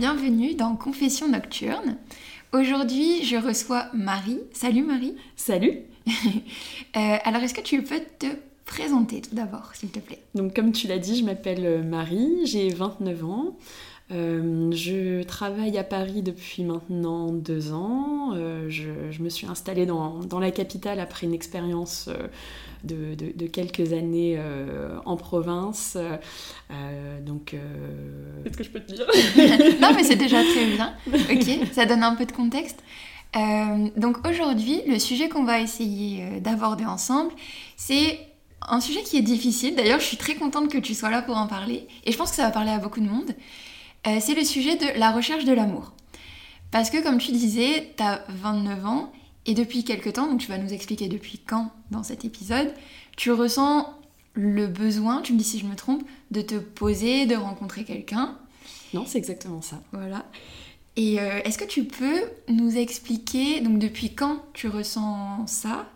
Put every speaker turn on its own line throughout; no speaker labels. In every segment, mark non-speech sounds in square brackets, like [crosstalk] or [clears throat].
bienvenue dans Confession Nocturne. Aujourd'hui, je reçois Marie. Salut Marie.
Salut. [laughs]
Euh, alors, est-ce que tu peux te présenter tout d'abord, s'il te plaît?
Donc, comme tu l'as dit, je m'appelle Marie, j'ai 29 ans. Euh, je travaille à Paris depuis maintenant deux ans. Euh, je, me suis installée dans, dans, la capitale après une expérience de, de, quelques années en province. donc, qu'est-ce que je peux te dire? [laughs]
Non, mais c'est déjà très bien. [laughs] Ok, ça donne un peu de contexte. Euh, donc aujourd'hui, le sujet qu'on va essayer euh, d'aborder ensemble, c'est un sujet qui est difficile. D'ailleurs, je suis très contente que tu sois là pour en parler. Et je pense que ça va parler à beaucoup de monde. Euh, c'est le sujet de la recherche de l'amour. Parce que comme tu disais, tu as 29 ans et depuis quelques temps, donc tu vas nous expliquer depuis quand dans cet épisode, tu ressens le besoin, tu me dis si je me trompe, de te poser, de rencontrer quelqu'un.
Non, c'est exactement ça.
Voilà. Et euh, est-ce que tu peux nous expliquer donc depuis quand tu ressens ça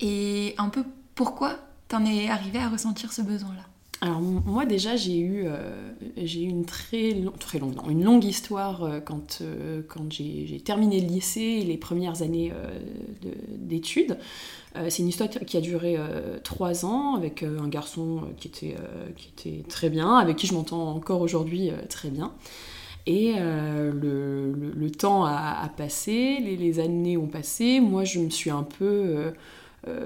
et un peu pourquoi t'en es arrivé à ressentir ce besoin-là?
Alors moi déjà j'ai eu, euh, j'ai une très, très longue, une longue histoire euh, quand, quand j'ai terminé le lycée et les premières années d'études. c'est une histoire qui a duré trois ans avec un garçon qui était, qui était très bien, avec qui je m'entends encore aujourd'hui très bien. Et euh, le, temps a, passé, les, années ont passé. Moi, je me suis un peu euh, euh,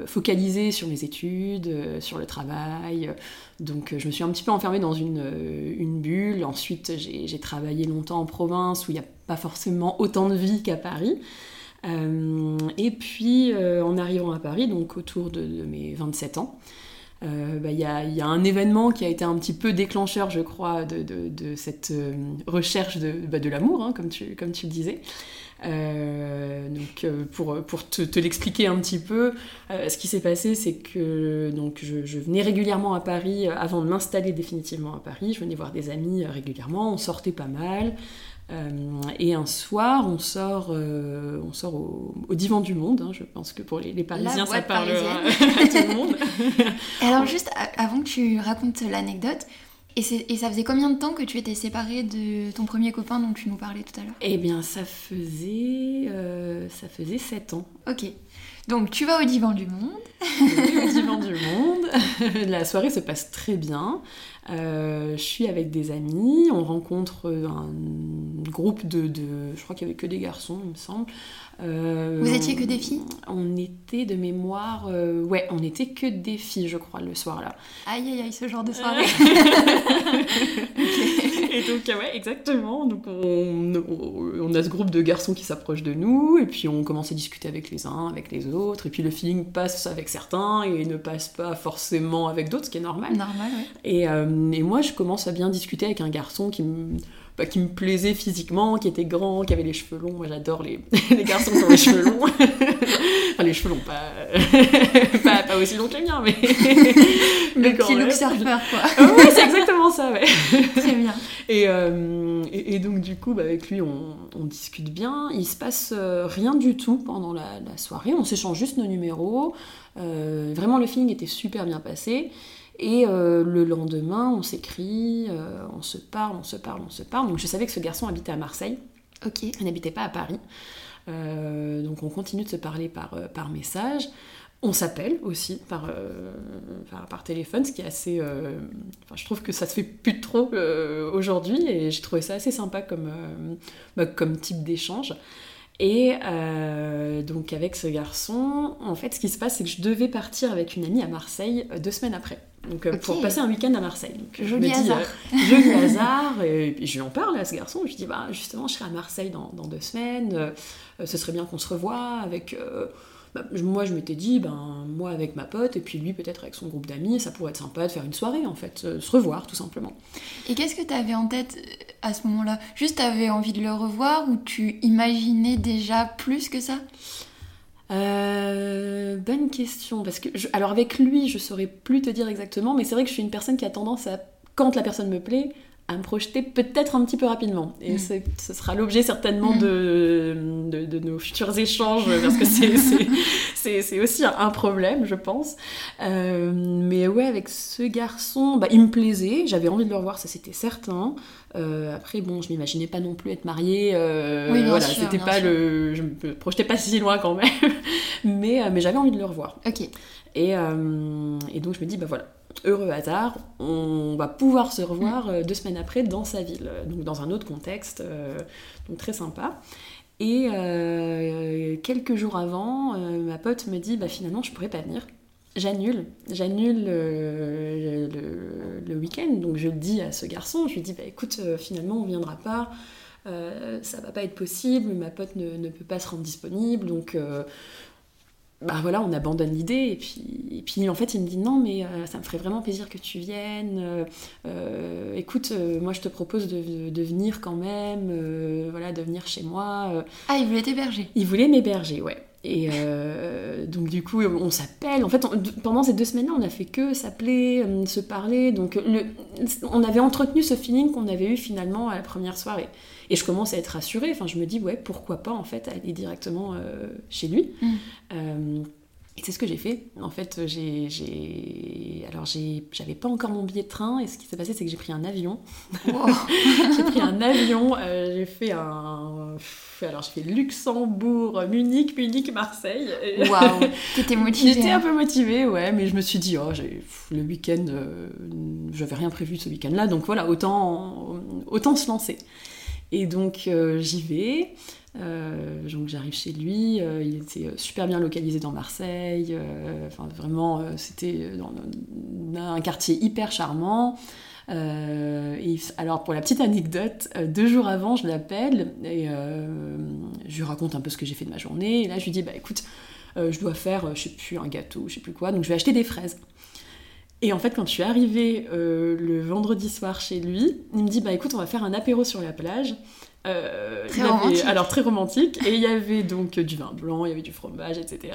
focalisée sur mes études, sur le travail. Donc, je me suis un petit peu enfermée dans une, bulle. Ensuite, j'ai travaillé longtemps en province où il n'y a pas forcément autant de vie qu'à Paris. et puis, en arrivant à Paris, donc autour de, mes 27 ans, euh, bah, il y, a, un événement qui a été un petit peu déclencheur, je crois, de, cette euh, recherche de, bah, l'amour, hein, comme, tu, comme tu le disais. Euh, donc pour, pour te, l'expliquer un petit peu, ce qui s'est passé, c'est que donc, je, venais régulièrement à Paris avant de m'installer définitivement à Paris. Je venais voir des amis régulièrement, on sortait pas mal. Euh, et un soir, on sort, euh, on sort au, divan du monde. Hein. je pense que pour les, Parisiens, ça parle à tout le monde. [laughs]
Alors juste avant que tu racontes l'anecdote, et, et, ça faisait combien de temps que tu étais séparée de ton premier copain dont tu nous parlais tout à l'heure?
Eh bien, ça faisait, euh, ça faisait 7 ans.
Ok. Donc tu vas au divan du monde.
au divan du monde. [laughs] La soirée se passe très bien. Euh, je suis avec des amis, on rencontre un groupe de, je crois qu'il y avait que des garçons, il me semble.
Euh, Vous étiez que des filles
On était de mémoire, euh, ouais, on était que des filles, je crois, le soir-là.
Aïe aïe aïe, ce genre de [laughs] soirée. [laughs] [laughs]
Et donc, ouais, exactement. Donc, on, on, a ce groupe de garçons qui s'approchent de nous, et puis on commence à discuter avec les uns, avec les autres, et puis le feeling passe avec certains et ne passe pas forcément avec d'autres, ce qui est normal.
Normal, ouais.
Et, et moi, je commence à bien discuter avec un garçon qui me bah, qui me plaisait physiquement, qui était grand, qui avait les cheveux longs. Moi, j'adore les, [laughs] les garçons qui ont les cheveux longs. [laughs] enfin, les cheveux longs, pas, [laughs] pas, pas, aussi longs que les miens, mais.
Le petit look surfeur, quoi.
Oui, c'est exactement ça, ouais.
Très bien.
Et, euh, et, donc, du coup, bah, avec lui, on, on, discute bien. Il se passe euh, rien du tout pendant la, la soirée. On s'échange juste nos numéros. Euh, vraiment, le feeling était super bien passé. Et euh, le lendemain, on s'écrit, euh, on se parle, on se parle, on se parle. Donc je savais que ce garçon habitait à Marseille.
Ok.
Il n'habitait pas à Paris. Euh, donc on continue de se parler par, par message. On s'appelle aussi par, par, téléphone, ce qui est assez. je trouve que ça se fait plus trop aujourd'hui et j'ai trouvé ça assez sympa comme, bah, comme type d'échange. Et donc avec ce garçon, en fait, ce qui se passe, c'est que je devais partir avec une amie à Marseille deux semaines après donc, euh, pour passer un week-end à Marseille. Donc,
joli hasard.
Euh, joli hasard. Et, puis je lui en parle à ce garçon. Je lui dis, bah, justement, je serai à Marseille dans, dans deux semaines. Euh, ce serait bien qu'on se revoie avec. Bah, moi, je m'étais dit, ben, moi avec ma pote, et puis lui peut-être avec son groupe d'amis, ça pourrait être sympa de faire une soirée en fait, se revoir tout simplement.
Et qu'est-ce que tu avais en tête à ce moment-là? Juste, tu avais envie de le revoir ou tu imaginais déjà plus que ça?
Euh, bonne question, parce que alors avec lui, je saurais plus te dire exactement, mais c'est vrai que je suis une personne qui a tendance à, quand la personne me plaît, à me projeter peut-être un petit peu rapidement. Et mm. ce sera l'objet certainement mm. de, de, nos futurs échanges, [laughs] parce que c'est aussi un problème, je pense. Euh, mais ouais, avec ce garçon, bah, il me plaisait, j'avais envie de le revoir, ça c'était certain. Euh, après, bon, je m'imaginais pas non plus être mariée. Euh,
Oui,
voilà, c'était pas
sûr.
le. Je me projetais pas si loin quand même. [laughs] mais euh, mais j'avais envie de le revoir.
Ok.
Et, et donc je me dis, bah voilà, heureux hasard, on va pouvoir se revoir euh, deux semaines après dans sa ville, euh, donc dans un autre contexte, euh, donc très sympa. Et quelques jours avant, ma pote me dit, bah finalement je pourrais pas venir. J'annule, j'annule le, week-end, donc je le dis à ce garçon, je lui dis, bah écoute, finalement on viendra pas, euh, ça va pas être possible, ma pote ne, peut pas se rendre disponible, donc bah voilà, on abandonne l'idée. Et puis, et puis en fait, il me dit non, mais euh, ça me ferait vraiment plaisir que tu viennes. Euh, euh, écoute, euh, moi je te propose de, de venir quand même, voilà, de venir chez moi.
Ah, il voulait t'héberger.
il voulait m'héberger, ouais. Et euh, donc du coup, on s'appelle. En fait, on- pendant ces deux semaines-là, on a fait que s'appeler, euh, se parler. Donc le, on avait entretenu ce feeling qu'on avait eu finalement à la première soirée. Et je commence à être rassurée. Enfin, je me dis, ouais, pourquoi pas en fait aller directement euh, chez lui.
Mm.
Euh, et c'est ce que j'ai fait. En fait, j'ai, j'ai... alors j'avais pas encore mon billet de train. Et ce qui s'est passé, c'est que j'ai pris un avion.
Wow. [laughs]
j'ai pris un avion. euh, j'ai fait un, alors j'ai fait Luxembourg, Munich, Munich, Marseille.
Waouh. [laughs] T'étais motivée.
J'étais
hein.
un peu motivée, ouais, mais je me suis dit, oh, le week-end, euh, j'avais rien prévu ce week-end-là, donc voilà, autant, autant se lancer. Et donc euh, j'y vais, euh, donc j'arrive chez lui, euh, il était super bien localisé dans Marseille, euh, vraiment, c'était dans, un quartier hyper charmant. Et alors pour la petite anecdote, deux jours avant, je l'appelle et je lui raconte un peu ce que j'ai fait de ma journée. Et là, je lui dis, bah écoute, je dois faire, je sais plus, un gâteau, je sais plus quoi, donc je vais acheter des fraises. Et en fait, quand je suis arrivée le vendredi soir chez lui, il me dit, bah écoute, on va faire un apéro sur la plage. Euh,
Très
il y avait-
romantique.
alors très romantique, et il y avait donc du vin blanc, il y avait du fromage, etc.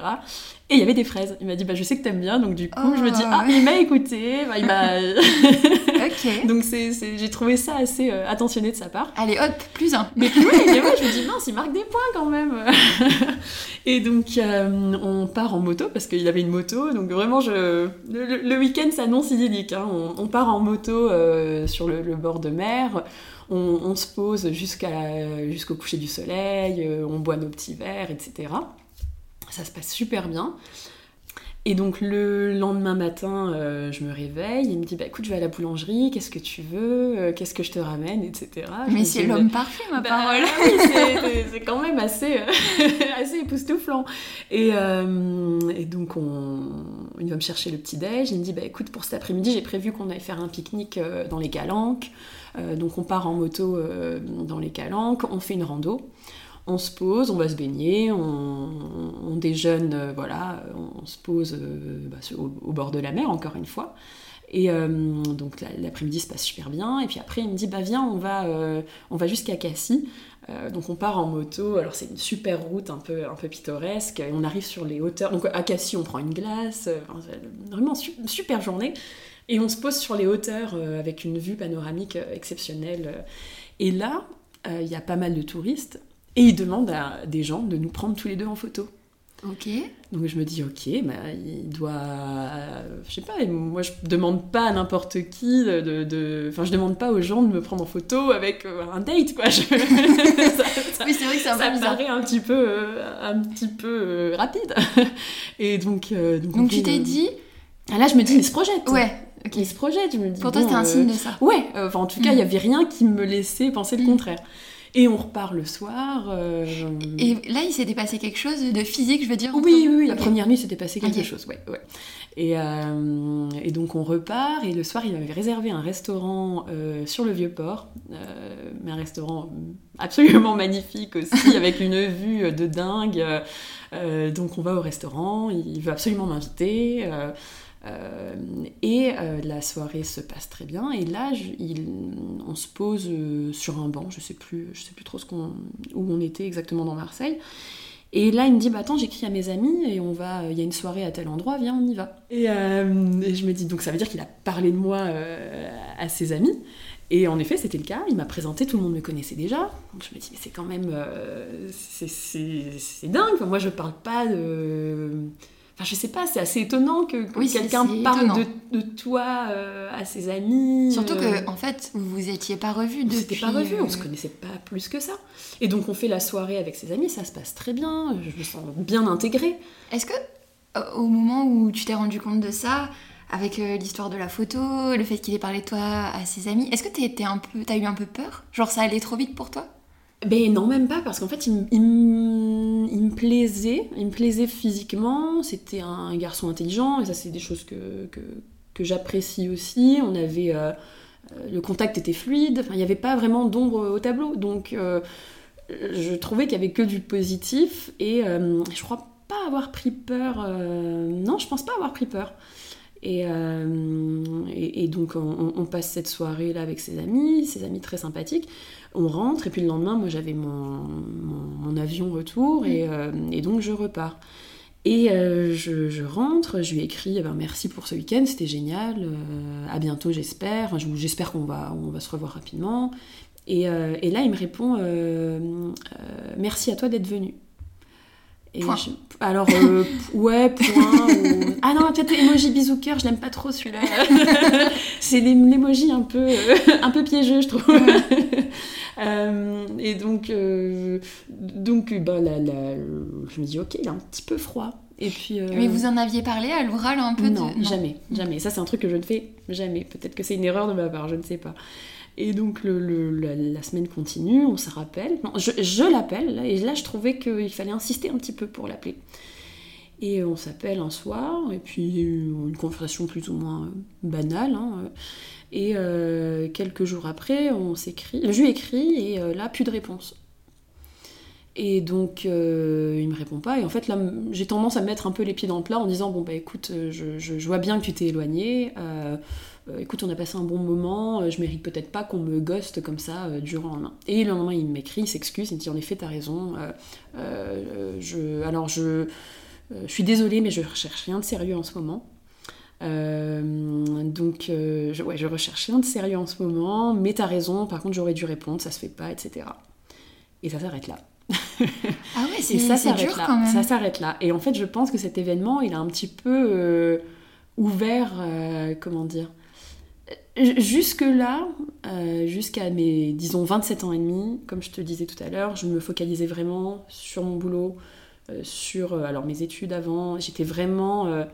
Et il y avait des fraises. Il m'a dit, bah je sais que t'aimes bien, donc du coup,
Oh,
je me dis, ah,
ouais.
il m'a écouté, bah, il m'a... [laughs]
Ok. [laughs]
donc c'est, j'ai trouvé ça assez euh, attentionné de sa part.
Allez, hop, plus un.
Mais mais ouais, je me dis mince, il marque des points quand même. [laughs] Et donc euh, on part en moto parce qu'il avait une moto, donc vraiment je le, week-end s'annonce idyllique. hein. On, on part en moto sur le, le bord de mer, on, on se pose jusqu'à jusqu'au coucher du soleil, euh, on boit nos petits verres, etc. Ça se passe super bien. Et donc le lendemain matin, euh, je me réveille, il me dit bah écoute, je vais à la boulangerie, qu'est-ce que tu veux, Euh, qu'est-ce que je te ramène, etc. Je
Mais c'est l'homme parfait, ma
bah,
parole. [laughs]
oui, c'est- quand même assez, euh, [laughs] assez époustouflant. Et, euh, et donc, on, il va me chercher le petit-déj. Il me dit bah, écoute, pour cet après-midi, j'ai prévu qu'on allait faire un pique-nique euh, dans les Calanques. Euh, donc, on part en moto euh, dans les Calanques, on fait une rando. On se pose, on va se baigner, on, déjeune, voilà, on, se pose bah, au bord de la mer, encore une fois. Et euh, donc la- l'après-midi se passe super bien. Et puis après, il me dit bah viens, on va, euh, va jusqu'à Cassis. Euh, donc on part en moto. Alors c'est une super route un peu, un peu pittoresque. Et on arrive sur les hauteurs. Donc à Cassis, on prend une glace. vraiment su- super journée. Et on se pose sur les hauteurs avec une vue panoramique exceptionnelle. Et là, il y a pas mal de touristes. Et ils demandent à des gens de nous prendre tous les deux en photo.
Ok.
Donc je me dis, ok, bah, il doit. euh, je sais pas, moi je demande pas à n'importe qui de, Enfin, je demande pas aux gens de me prendre en photo avec euh, un date, quoi. [laughs] Je- ça, ça-
Oui, c'est vrai que c'est un
ça
peu bizarre.
paraît un petit peu, euh, un petit peu euh, rapide. [laughs] Et donc. euh, donc, on
Donc tu t'es dit,
Ah, là, je me dis, il se projette.
ouais, ok.
Il se projette, je me dis.
Pour toi,
bon,
c'était un signe de ça.
Ouais, enfin, en tout cas, il
Mm.
y avait rien qui me laissait penser le
Mm.
contraire. Et on repart le soir. euh,
Et là, il s'était passé quelque chose de physique, je veux dire.
oui, oui, oui, la première nuit, s'était passé quelque chose, ouais, ouais. Et, euh, et donc on repart, et le soir, il avait réservé un restaurant euh, sur le Vieux-Port, mais un restaurant absolument magnifique aussi, [laughs] avec une vue de dingue. Donc on va au restaurant, il veut absolument m'inviter. Euh, et euh, la soirée se passe très bien. Et là, on se pose euh, sur un banc. Je sais plus, je sais plus trop où on était exactement dans Marseille. Et là, il me dit, bah attends, j'écris à mes amis et on va, il y a une soirée à tel endroit, viens, on y va. Et, je me dis, donc ça veut dire qu'il a parlé de moi à ses amis. Et en effet, c'était le cas. Il m'a présenté, tout le monde me connaissait déjà. Je me dis, mais c'est quand même. c'est- dingue. Moi, je parle pas de. Enfin, je sais pas, c'est assez étonnant que, que
Oui, c'est-
quelqu'un parle de, de toi euh, à ses amis.
Surtout
euh,
que, en fait, vous vous étiez pas revus
on
depuis.
s'était pas revus,
euh,
on se connaissait pas plus que ça. Et donc on fait la soirée avec ses amis, ça se passe très bien, je me sens bien intégrée.
Est-ce que, euh, au moment où tu t'es rendu compte de ça, avec euh, l'histoire de la photo, le fait qu'il ait parlé de toi à ses amis, est-ce que un peu, t'as eu un peu peur? Genre ça allait trop vite pour toi?
Ben non, même pas, parce qu'en fait, il, il il me plaisait, il me plaisait physiquement, c'était un garçon intelligent, et ça, c'est des choses que, j'apprécie aussi. On avait. euh, euh, le contact était fluide, il n'y avait pas vraiment d'ombre au tableau, donc euh, je trouvais qu'il y avait que du positif, et je crois pas avoir pris peur. non, je pense pas avoir pris peur. Et, euh, et, et donc on, on passe cette soirée là avec ses amis, ses amis très sympathiques. On rentre et puis le lendemain, moi j'avais mon, mon, mon avion retour et, euh, et donc je repars. Et euh, je, je rentre, je lui écris eh ben, merci pour ce week-end, c'était génial, à bientôt j'espère, Enfin, j'espère qu'on va, on va se revoir rapidement. Et, et là il me répond merci à toi d'être venu. Et
Point.
je- alors, euh, ouais, point. ou- [laughs] Ah non, peut-être emoji bisou cœur, je l'aime pas trop celui-là. [laughs] C'est l'emoji un peu, euh, un peu piégeux, je trouve. [laughs] Euh, et donc, donc ben, je me dis, ok, il est un petit peu froid. Et puis,
Mais vous en aviez parlé à l'oral un peu
non,
de...
jamais, jamais. Ça, c'est un truc que je ne fais jamais. Peut-être que c'est une erreur de ma part, je ne sais pas. Et donc, la, semaine continue, on se rappelle. Je, l'appelle, et là, je trouvais qu'il fallait insister un petit peu pour l'appeler. Et on s'appelle un soir, et puis il y a eu une conversation plus ou moins euh, banale. hein, euh. et euh, quelques jours après, on s'écrit. Je lui écris, et euh, là, plus de réponse. Et donc, euh, il me répond pas. Et en fait, là, j'ai tendance à me mettre un peu les pieds dans le plat en disant Bon, bah écoute, euh, je, je- je vois bien que tu t'es éloigné. Euh, écoute, on a passé un bon moment. euh, je mérite peut-être pas qu'on me ghoste comme ça euh, du jour au lendemain. Et le lendemain, il m'écrit, il s'excuse. Il me dit En effet, t'as raison. je, alors, je, je suis désolée, mais je recherche rien de sérieux en ce moment. Euh, donc, euh, je, ouais, je recherche rien de sérieux en ce moment, mais t'as raison, par contre, j'aurais dû répondre, ça se fait pas, etc. Et ça s'arrête là.
Ah ouais, [laughs] c'est
ça s'arrête
dur
là.
quand même.
Ça s'arrête là. Et en fait, je pense que cet événement, il a un petit peu euh, ouvert, comment dire, Jusque-là, euh, jusqu'à mes, disons, 27 ans et demi, comme je te disais tout à l'heure, je me focalisais vraiment sur mon boulot, euh, sur euh, alors mes études avant. J'étais vraiment.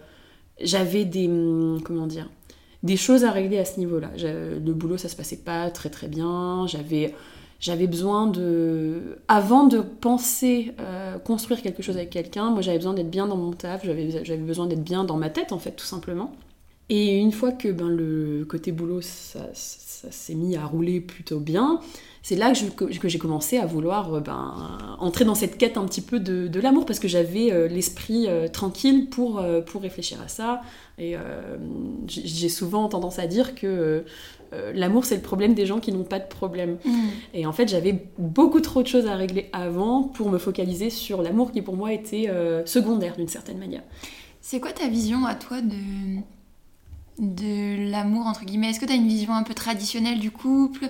J'avais des. hum, Comment dire Des choses à régler à ce niveau-là. Le boulot, ça se passait pas très très bien. J'avais. Besoin de. Avant de penser construire quelque chose avec quelqu'un, moi j'avais besoin d'être bien dans mon taf, j'avais besoin d'être bien dans ma tête en fait, tout simplement. Et une fois que ben, le côté boulot, ça, ça s'est mis à rouler plutôt bien, c'est là que, je- que j'ai commencé à vouloir euh, ben, entrer dans cette quête un petit peu de, de l'amour, parce que j'avais euh, l'esprit euh, tranquille pour, euh, pour réfléchir à ça. Et j'ai souvent tendance à dire que l'amour, c'est le problème des gens qui n'ont pas de problème.
Mm.
Et en fait, j'avais beaucoup trop de choses à régler avant pour me focaliser sur l'amour qui pour moi était secondaire d'une certaine manière.
C'est quoi ta vision à toi de, de l'amour, entre guillemets Est-ce que tu as une vision un peu traditionnelle du couple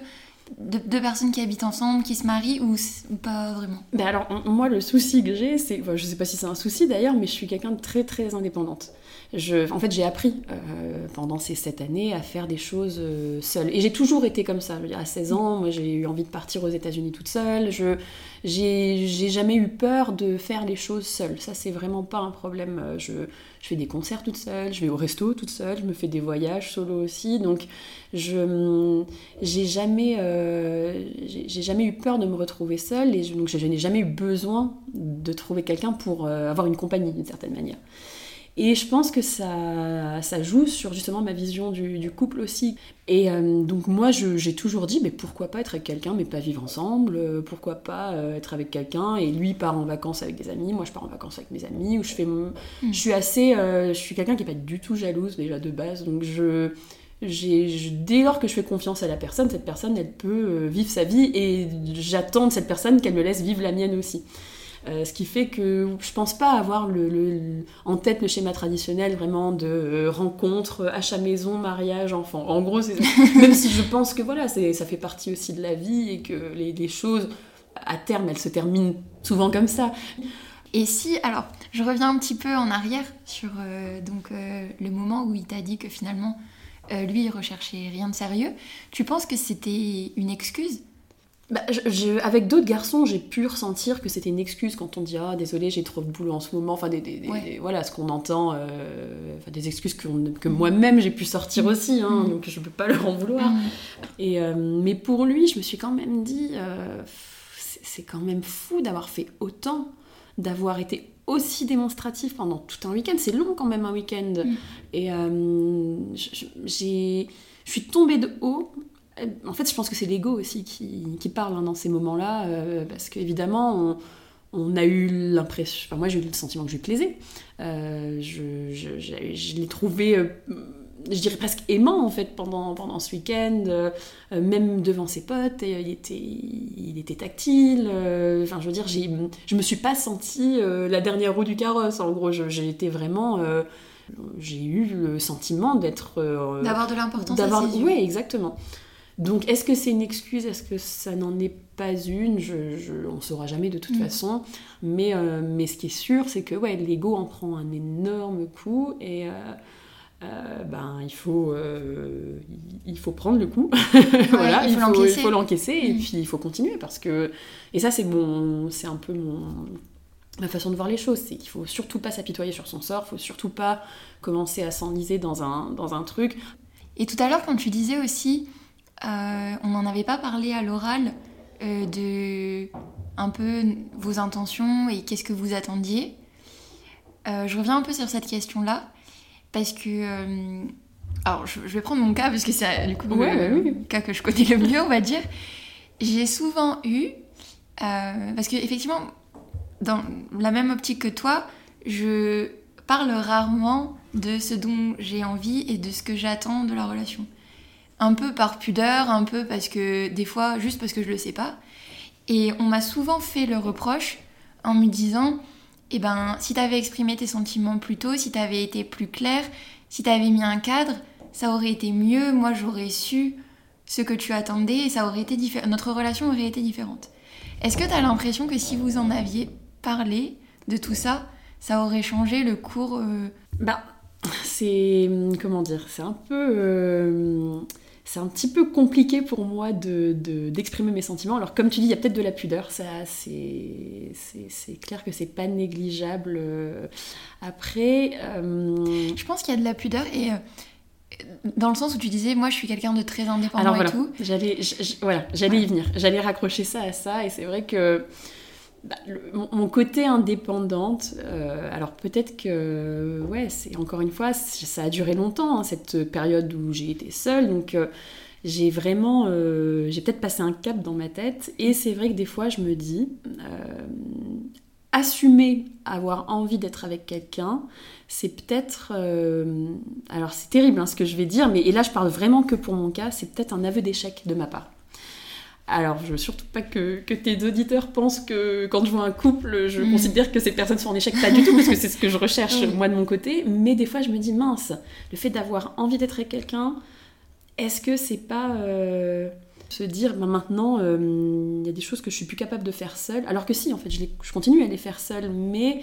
de deux personnes qui habitent ensemble, qui se marient, ou, pas vraiment?
Ben alors, moi, le souci que j'ai, c'est. je sais pas si c'est un souci d'ailleurs, mais je suis quelqu'un de très très indépendante. En fait, j'ai appris euh, pendant ces sept années à faire des choses euh, seule. Et j'ai toujours été comme ça. À 16 ans, moi, j'ai eu envie de partir aux États-Unis toute seule. Je, j'ai, jamais eu peur de faire les choses seule. Ça, c'est vraiment pas un problème. Je, je fais des concerts toute seule, je vais au resto toute seule, je me fais des voyages solo aussi. Donc, je j'ai jamais euh, jamais eu peur de me retrouver seule et donc je, je n'ai jamais eu besoin de trouver quelqu'un pour euh, avoir une compagnie d'une certaine manière. Et je pense que ça, ça joue sur justement ma vision du, du couple aussi. Et euh, donc moi, j'ai toujours dit, mais pourquoi pas être avec quelqu'un, mais pas vivre ensemble euh, Pourquoi pas euh, être avec quelqu'un et lui part en vacances avec des amis, moi je pars en vacances avec mes amis, ou je fais mon...
Mm.
Je suis assez... euh, je suis quelqu'un qui est pas du tout jalouse déjà de base, donc je... dès lors que je fais confiance à la personne, cette personne, elle peut vivre sa vie et j'attends de cette personne qu'elle me laisse vivre la mienne aussi. Euh, ce qui fait que je pense pas avoir le, en tête le schéma traditionnel vraiment de euh, rencontre, achat maison, mariage, enfant. En gros, [laughs] même si je pense que voilà, ça fait partie aussi de la vie et que les, les choses, à terme, elles se terminent souvent comme ça.
Et si, alors, je reviens un petit peu en arrière sur euh, donc, le moment où il t'a dit que finalement, lui, il recherchait rien de sérieux. Tu penses que c'était une excuse
bah, avec d'autres garçons, j'ai pu ressentir que c'était une excuse quand on dit ah désolé j'ai trop de boulot en ce moment, enfin des, voilà ce qu'on entend, euh, des excuses que, que moi-même j'ai pu sortir mm. aussi, hein, mm. donc je peux pas [laughs] leur en vouloir. Mm. Et euh, mais pour lui, je me suis quand même dit euh, c'est quand même fou d'avoir fait autant, d'avoir été aussi démonstratif pendant tout un week-end. C'est long quand même un week-end. Et j'ai je suis tombée de haut en fait, je pense que c'est l'ego aussi qui, parle hein, dans ces moments-là, euh, parce qu'évidemment, on, a eu l'impression, enfin moi j'ai eu le sentiment que je lui plaisais. Euh, je, l'ai trouvé, euh, je dirais presque aimant en fait pendant, pendant ce week-end, même devant ses potes, et, il, était, il était tactile. Enfin, je veux dire, je me suis pas sentie la dernière roue du carrosse. En gros, j'ai été vraiment j'ai eu le sentiment d'être
d'avoir de l'importance d'avoir
oui exactement donc, est-ce que c'est une excuse? Est-ce que ça n'en est pas une? Je, On ne saura jamais de toute mm. façon. Mais, euh, mais ce qui est sûr, c'est que ouais, l'ego en prend un énorme coup et. Euh, euh, ben, il faut, il faut prendre le coup. [laughs] voilà, il faut l'encaisser et mm. puis il faut continuer parce que et ça c'est mon, c'est un peu mon ma façon de voir les choses, c'est qu'il faut surtout pas s'apitoyer sur son sort, il faut surtout pas commencer à s'enliser dans un, dans un truc.
Et tout à l'heure quand tu disais aussi on n'en avait pas parlé à l'oral euh, de un peu vos intentions et qu'est-ce que vous attendiez. Euh, je reviens un peu sur cette question-là parce que alors je, vais prendre mon cas parce que c'est du coup le cas que je connais le mieux, on va dire. J'ai souvent eu parce que effectivement dans la même optique que toi, je parle rarement de ce dont j'ai envie et de ce que j'attends de la relation un peu par pudeur, un peu parce que des fois juste parce que je le sais pas. Et on m'a souvent fait le reproche en me disant eh ben si t'avais exprimé tes sentiments plus tôt, si t'avais été plus clair, si t'avais mis un cadre, ça aurait été mieux, moi j'aurais su ce que tu attendais et ça aurait été. Notre relation aurait été différente. Est-ce que tu as l'impression que si vous en aviez parlé de tout ça, ça aurait changé le cours euh,
Bah, c'est comment dire, c'est un peu euh, c'est un petit peu compliqué pour moi d'exprimer de, mes sentiments. Alors comme tu dis, il y a peut-être de la pudeur, ça c'est clair que c'est pas négligeable. Après,
euh, je pense qu'il y a de la pudeur et euh, dans le sens où tu disais, moi je suis quelqu'un de très indépendant
et
tout.
J'allais, voilà, j'allais y venir. J'allais raccrocher ça à ça et c'est vrai que bah, mon, côté indépendante, euh, alors peut-être que, ouais, encore une fois, ça a duré longtemps, hein, cette période où j'ai été seule, donc euh, j'ai vraiment, euh, j'ai peut-être passé un cap dans ma tête, et c'est vrai que des fois je me dis, assumer avoir envie d'être avec quelqu'un, c'est peut-être, alors c'est terrible hein, ce que je vais dire, mais et là je parle vraiment que pour mon cas, c'est peut-être un aveu d'échec de ma part. Alors, je veux surtout pas que, tes auditeurs pensent que quand je vois un couple, je mm. considère que ces personnes sont en échec. Pas du tout, parce que c'est ce que je recherche moi de mon côté. Mais des fois, je me dis, mince, le fait d'avoir envie d'être avec quelqu'un, est-ce que c'est pas euh, se dire, bah, maintenant, euh, il y a des choses que je suis plus capable de faire seule? Alors que si, en fait, je, je continue à les faire seule, mais,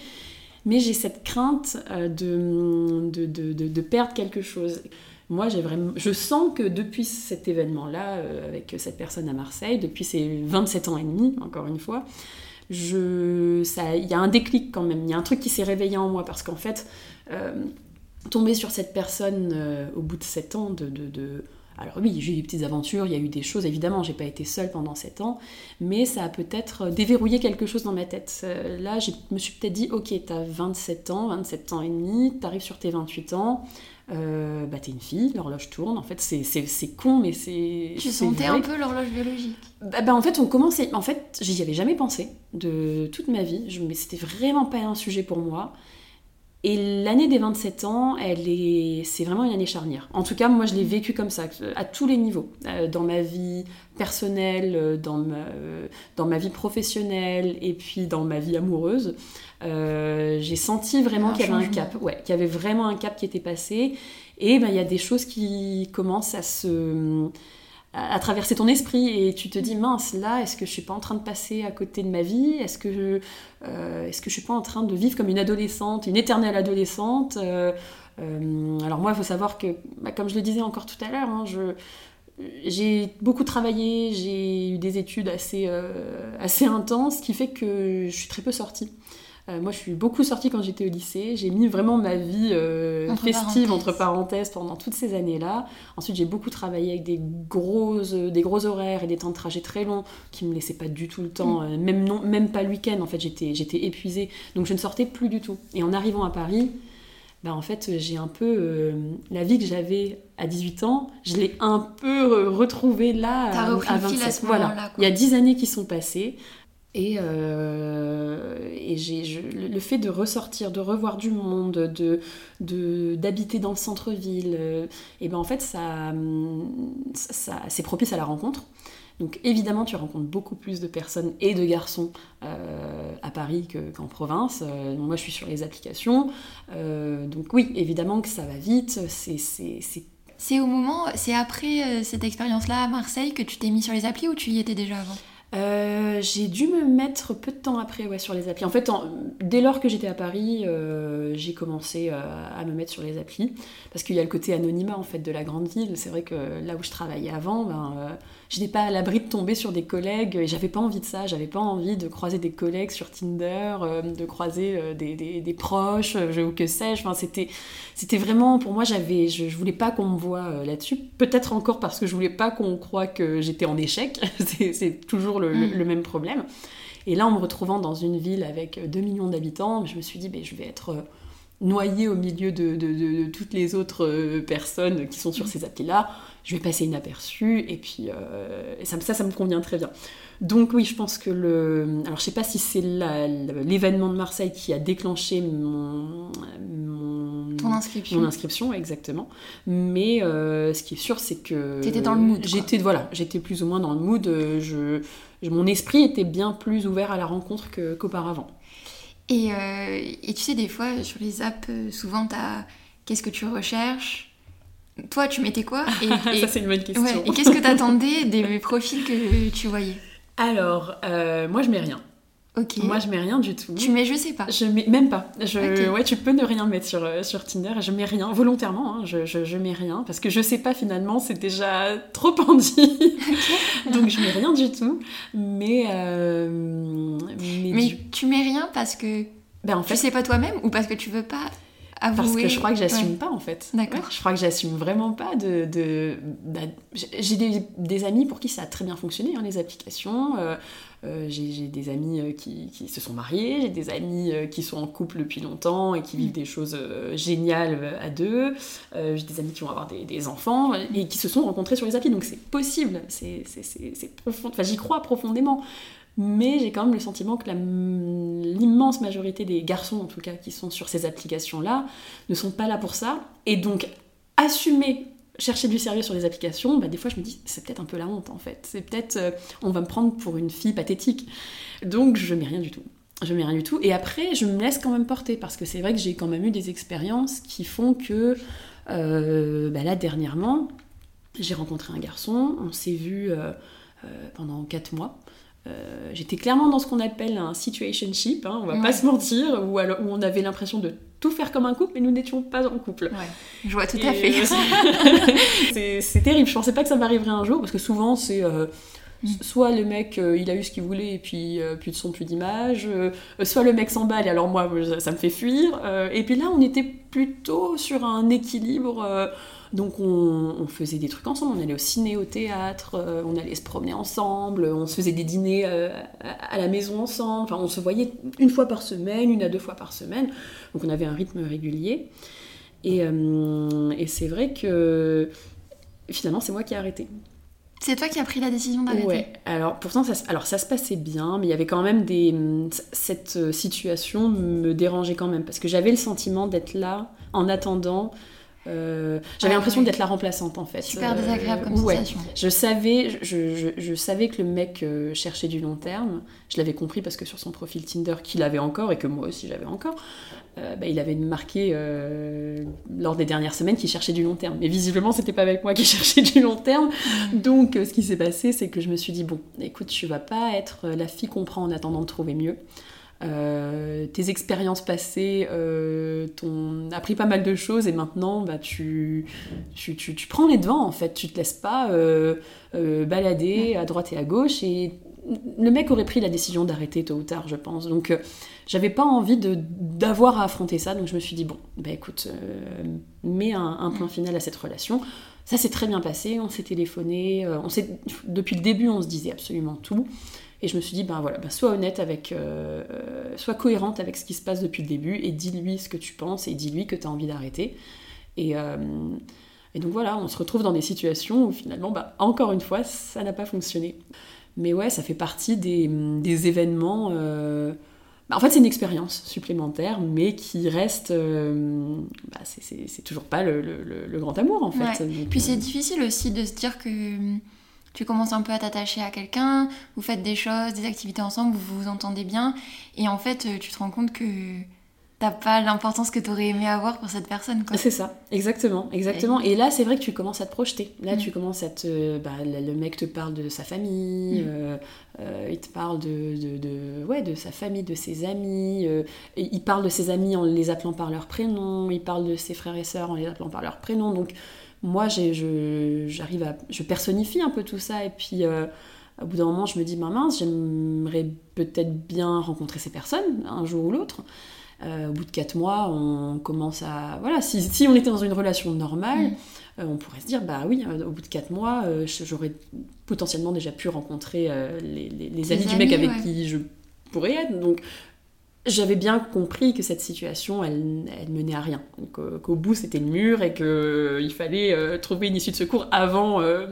mais j'ai cette crainte euh, de, de, de perdre quelque chose moi, j'ai vraiment, je sens que depuis cet événement-là, euh, avec cette personne à Marseille, depuis ces 27 ans et demi, encore une fois, il y a un déclic quand même. Il y a un truc qui s'est réveillé en moi parce qu'en fait, euh, tomber sur cette personne euh, au bout de 7 ans de, de, alors oui, j'ai eu des petites aventures, il y a eu des choses, évidemment, j'ai pas été seule pendant 7 ans, mais ça a peut-être déverrouillé quelque chose dans ma tête. Là, je me suis peut-être dit, ok, t'as 27 ans, 27 ans et demi, t'arrives sur tes 28 ans, euh, bah t'es une fille, l'horloge tourne. En fait, c'est con, mais c'est.
Tu sentais un peu l'horloge biologique
bah, bah, en fait, on commençait. En fait, j'y avais jamais pensé de toute ma vie. Je... Mais c'était vraiment pas un sujet pour moi. Et l'année des 27 ans, elle est, c'est vraiment une année charnière. En tout cas, moi, je l'ai vécu comme ça, à tous les niveaux, euh, dans ma vie personnelle, euh, dans ma, euh, dans ma vie professionnelle et puis dans ma vie amoureuse. j'ai senti vraiment qu'il y avait un cap, ouais, qu'il y avait vraiment un cap qui était passé. Et ben, il y a des choses qui commencent à se à, traverser ton esprit et tu te dis mince là est-ce que je suis pas en train de passer à côté de ma vie? Est-ce que je euh, est-ce que je suis pas en train de vivre comme une adolescente une éternelle adolescente? Euh, euh, alors moi il faut savoir que bah, comme je le disais encore tout à l'heure hein, j'ai beaucoup travaillé, j'ai eu des études assez, assez intenses, qui fait que je suis très peu sortie. Euh, moi, je suis beaucoup sortie quand j'étais au lycée. J'ai mis vraiment ma vie euh, festive entre parenthèses pendant toutes ces années-là. Ensuite, j'ai beaucoup travaillé avec des grosses, des gros horaires et des temps de trajet très longs qui me laissaient pas du tout le temps, mm. euh, même non, même pas le week-end. En fait, j'étais, j'étais épuisée, donc je ne sortais plus du tout. Et en arrivant à Paris, bah, en fait, j'ai un peu la vie que j'avais à 18 ans, je l'ai un peu retrouvée là
à, à 27. voilà,
il y a 10 années qui sont passées. Et, euh, et j'ai, le fait de ressortir, de revoir du monde, de, de, d'habiter dans le centre-ville, euh, et ben en fait, ça, ça, c'est propice à la rencontre. Donc évidemment, tu rencontres beaucoup plus de personnes et de garçons euh, à Paris qu'en province. moi, je suis sur les applications. donc oui, évidemment que ça va vite. C'est
au moment, c'est après cette expérience-là à Marseille que tu t'es mis sur les applis ou tu y étais déjà avant?
Euh, j'ai dû me mettre peu de temps après ouais, sur les applis. En fait, dès lors que j'étais à Paris, euh, j'ai commencé euh, à me mettre sur les applis parce qu'il y a le côté anonymat en fait de la grande ville. C'est vrai que là où je travaillais avant, ben, je n'étais pas à l'abri de tomber sur des collègues et j'avais pas envie de ça. J'avais pas envie de croiser des collègues sur Tinder, de croiser des, des, proches, ou que sais-je. Enfin, c'était, c'était vraiment pour moi, j'avais, je, je voulais pas qu'on me voit euh, là-dessus. Peut-être encore parce que je voulais pas qu'on croie que j'étais en échec. [laughs] c'est, toujours le, mm. le, même problème. Et là, en me retrouvant dans une ville avec 2 millions d'habitants, je me suis dit, ben, je vais être noyée au milieu de, de, de, toutes les autres personnes qui sont sur mm. ces applis-là je vais passer inaperçu et puis euh, ça, ça, ça me convient très bien. Donc oui, je pense que le... Alors je sais pas si c'est l'événement de Marseille qui a déclenché mon...
mon... Ton inscription.
Mon inscription, exactement. Mais euh, ce qui est sûr, c'est que...
T'étais dans le mood.
J'étais voilà, j'étais plus ou moins dans le mood. Je, mon esprit était bien plus ouvert à la rencontre qu'auparavant.
et, euh, et, tu sais, des fois, sur les apps, souvent, t'as... Qu'est-ce que tu recherches? Toi, tu mettais quoi?
Et, [laughs] Ça, c'est une bonne question.
et qu'est-ce que tu attendais des profils que tu voyais?
Alors, euh, moi, je mets rien.
Ok.
Moi, je mets rien du tout.
Tu mets je sais pas.
Je mets même pas. Je, Ouais, tu peux ne rien mettre sur, euh, sur Tinder. Je mets rien volontairement. Hein. Je, je, je, mets rien parce que je sais pas finalement. C'est déjà trop [laughs] pendu. Donc je mets rien du tout. Mais
euh, mais, tu mets rien parce que ben en fait, tu sais pas toi-même ou parce que tu veux pas
parce que je crois que j'assume pas en fait.
D'accord.
je crois que j'assume vraiment pas de. de bah, j'ai des, des, amis pour qui ça a très bien fonctionné, hein, les applications. Euh, euh, j'ai des amis euh, qui, qui, se sont mariés, j'ai des amis qui sont en couple depuis longtemps et qui vivent mm. des choses géniales à deux. j'ai des amis qui vont avoir des, des, enfants et qui se sont rencontrés sur les applis. Donc c'est possible, c'est profond. Enfin, j'y crois profondément mais j'ai quand même le sentiment que l'immense majorité des garçons, en tout cas, qui sont sur ces applications-là, ne sont pas là pour ça. Et donc, assumer chercher du sérieux sur les applications, bah, des fois je me dis c'est peut-être un peu la honte en fait. C'est peut-être euh, on va me prendre pour une fille pathétique. Donc je mets rien du tout. Je mets rien du tout. Et après je me laisse quand même porter parce que c'est vrai que j'ai quand même eu des expériences qui font que euh, bah, là dernièrement j'ai rencontré un garçon, on s'est vu euh, pendant 4 mois. Euh, j'étais clairement dans ce qu'on appelle un situationship, hein, on va pas se mentir, où, où on avait l'impression de tout faire comme un couple, mais nous n'étions pas en couple.
Ouais, je vois tout à fait.
Euh, [laughs] c'est terrible, je pensais pas que ça m'arriverait un jour, parce que souvent c'est... Euh, mm. Soit le mec, il a eu ce qu'il voulait et puis plus de son, plus d'image. soit le mec s'emballe et alors moi, ça, me fait fuir. et puis là, on était plutôt sur un équilibre donc on, faisait des trucs ensemble, on allait au ciné, au théâtre, euh, on allait se promener ensemble, on se faisait des dîners euh, à la maison ensemble, enfin on se voyait une fois par semaine, une à deux fois par semaine, donc on avait un rythme régulier. Et, euh, c'est vrai que finalement c'est moi qui ai arrêté.
C'est toi qui as pris la décision d'arrêter?
Ouais, alors pourtant, ça, alors ça se passait bien, mais il y avait quand même des. Cette situation me dérangeait quand même, parce que j'avais le sentiment d'être là en attendant. Euh, j'avais
Ah,
l'impression d'être la remplaçante en fait.
Super désagréable comme
ouais.
sensation.
Je savais, je, je- je savais que le mec euh, cherchait du long terme. Je l'avais compris parce que sur son profil Tinder, qu'il avait encore et que moi aussi j'avais encore, euh, bah, il avait marqué euh, lors des dernières semaines qu'il cherchait du long terme. Mais visiblement, c'était pas avec moi qu'il [laughs] cherchait du long terme. Donc, euh, ce qui s'est passé, c'est que je me suis dit bon, écoute, tu vas pas être euh, la fille qu'on prend en attendant de trouver mieux. Euh, tes expériences passées euh, t'ont appris pas mal de choses et maintenant bah, tu, tu, tu, tu prends les devants en fait, tu te laisses pas euh, euh, balader à droite et à gauche et le mec aurait pris la décision d'arrêter tôt ou tard je pense. Donc j'avais pas envie de d'avoir à affronter ça. Donc je me suis dit bon bah écoute mets un, un point final à cette relation. Ça s'est très bien passé. On s'est téléphoné on s'est depuis le début on se disait absolument tout et je me suis dit, ben voilà, ben sois honnête avec. euh, sois cohérente avec ce qui se passe depuis le début et dis-lui ce que tu penses et dis-lui que tu as envie d'arrêter. Et, euh, et donc voilà, on se retrouve dans des situations où finalement, bah, encore une fois, ça n'a pas fonctionné. Mais ouais, ça fait partie des, des événements. euh, bah, en fait, c'est une expérience supplémentaire, mais qui reste. euh, bah, c'est- toujours pas le, le- grand amour en fait.
Ouais. Puis c'est difficile aussi de se dire que tu commences un peu à t'attacher à quelqu'un, vous faites des choses, des activités ensemble, vous vous entendez bien, et en fait euh, tu te rends compte que t'as pas l'importance que t'aurais aimé avoir pour cette personne.
C'est ça, exactement, exactement. Et là, c'est vrai que tu commences à te projeter. Là,
Mm.
tu commences à te, bah, le mec te parle de sa famille,
Mm.
euh, euh, il te parle de, de, de- ouais, de sa famille, de ses amis. euh, et il parle de ses amis en les appelant par leur prénom. Il parle de ses frères et sœurs en les appelant par leur prénom. Donc, moi, j'arrive à, je personnifie un peu tout ça. Et puis, euh, au bout d'un moment, je me dis, bah mince, j'aimerais peut-être bien rencontrer ces personnes un jour ou l'autre. Euh, au bout de quatre mois, on commence à. Voilà, si, si on était dans une relation normale,
Mm.
euh, on pourrait se dire, bah oui, euh, au bout de quatre mois, je- j'aurais potentiellement déjà pu rencontrer les, les- amis du mec avec
ouais.
qui je pourrais être. Donc, j'avais bien compris que cette situation, elle, elle menait à rien. Euh, qu'au bout, c'était le mur et qu'il fallait euh, trouver une issue de secours avant, euh,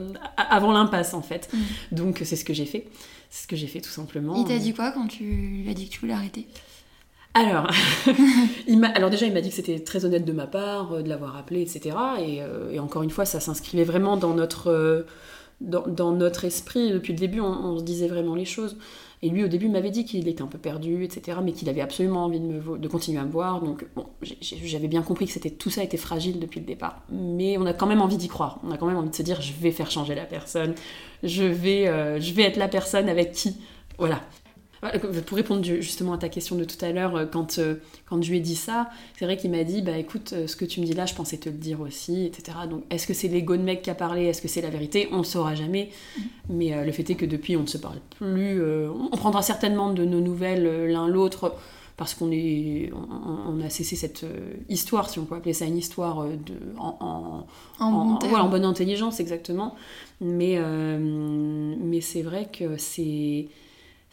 l'impasse, en fait.
Mm.
Donc, c'est ce que j'ai fait. C'est ce que j'ai fait, tout simplement.
Il t'a dit quoi quand tu lui as dit que tu voulais arrêter
Alors, [laughs] il alors déjà, il m'a dit que c'était très honnête de ma part, euh, de l'avoir appelé, etc. Et, euh, et encore une fois, ça s'inscrivait vraiment dans notre, euh, dans, dans notre esprit. Depuis le début, on, on se disait vraiment les choses. Et lui, au début, m'avait dit qu'il était un peu perdu, etc. Mais qu'il avait absolument envie de, continuer à me voir. Donc, bon, j'avais bien compris que c'était, tout ça était fragile depuis le départ. Mais on a quand même envie d'y croire. On a quand même envie de se dire, je vais faire changer la personne. Je vais, euh, je vais être la personne avec qui... Voilà. Pour répondre justement à ta question de tout à l'heure, euh, quand, euh, quand je lui ai dit ça, c'est vrai qu'il m'a dit Bah écoute, euh, ce que tu me dis là, je pensais te le dire aussi, etc. Donc est-ce que c'est l'ego de mec qui a parlé? Est-ce que c'est la vérité? On ne saura jamais. Mais euh, le fait est que depuis, on ne se parle plus. euh, on prendra certainement de nos nouvelles l'un l'autre parce qu'on est, on, on a cessé cette histoire, si on peut appeler ça une histoire, de, en, en-
En
en,
bon
en-
terme.
voilà, en bonne intelligence, exactement. Mais, euh, mais c'est vrai que c'est,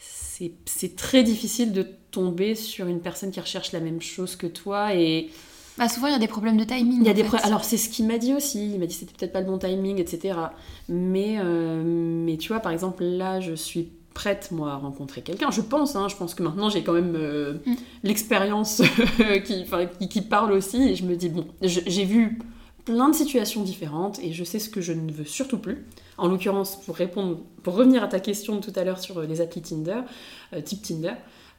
c'est, très difficile de tomber sur une personne qui recherche la même chose que toi. Et
Bah souvent il y a des problèmes de timing.
il y a des Alors c'est ce qu'il m'a dit aussi. Il m'a dit que c'était peut-être pas le bon timing, etc. Mais, euh, mais tu vois, par exemple, là, je suis prête, moi, à rencontrer quelqu'un. Je pense, hein, je pense que maintenant, j'ai quand même euh,
Mm.
l'expérience qui, enfin, qui, qui parle aussi. Et je me dis, bon, j'ai vu plein de situations différentes et je sais ce que je ne veux surtout plus. En l'occurrence, pour répondre, pour revenir à ta question de tout à l'heure sur euh, les applis Tinder, euh, type Tinder,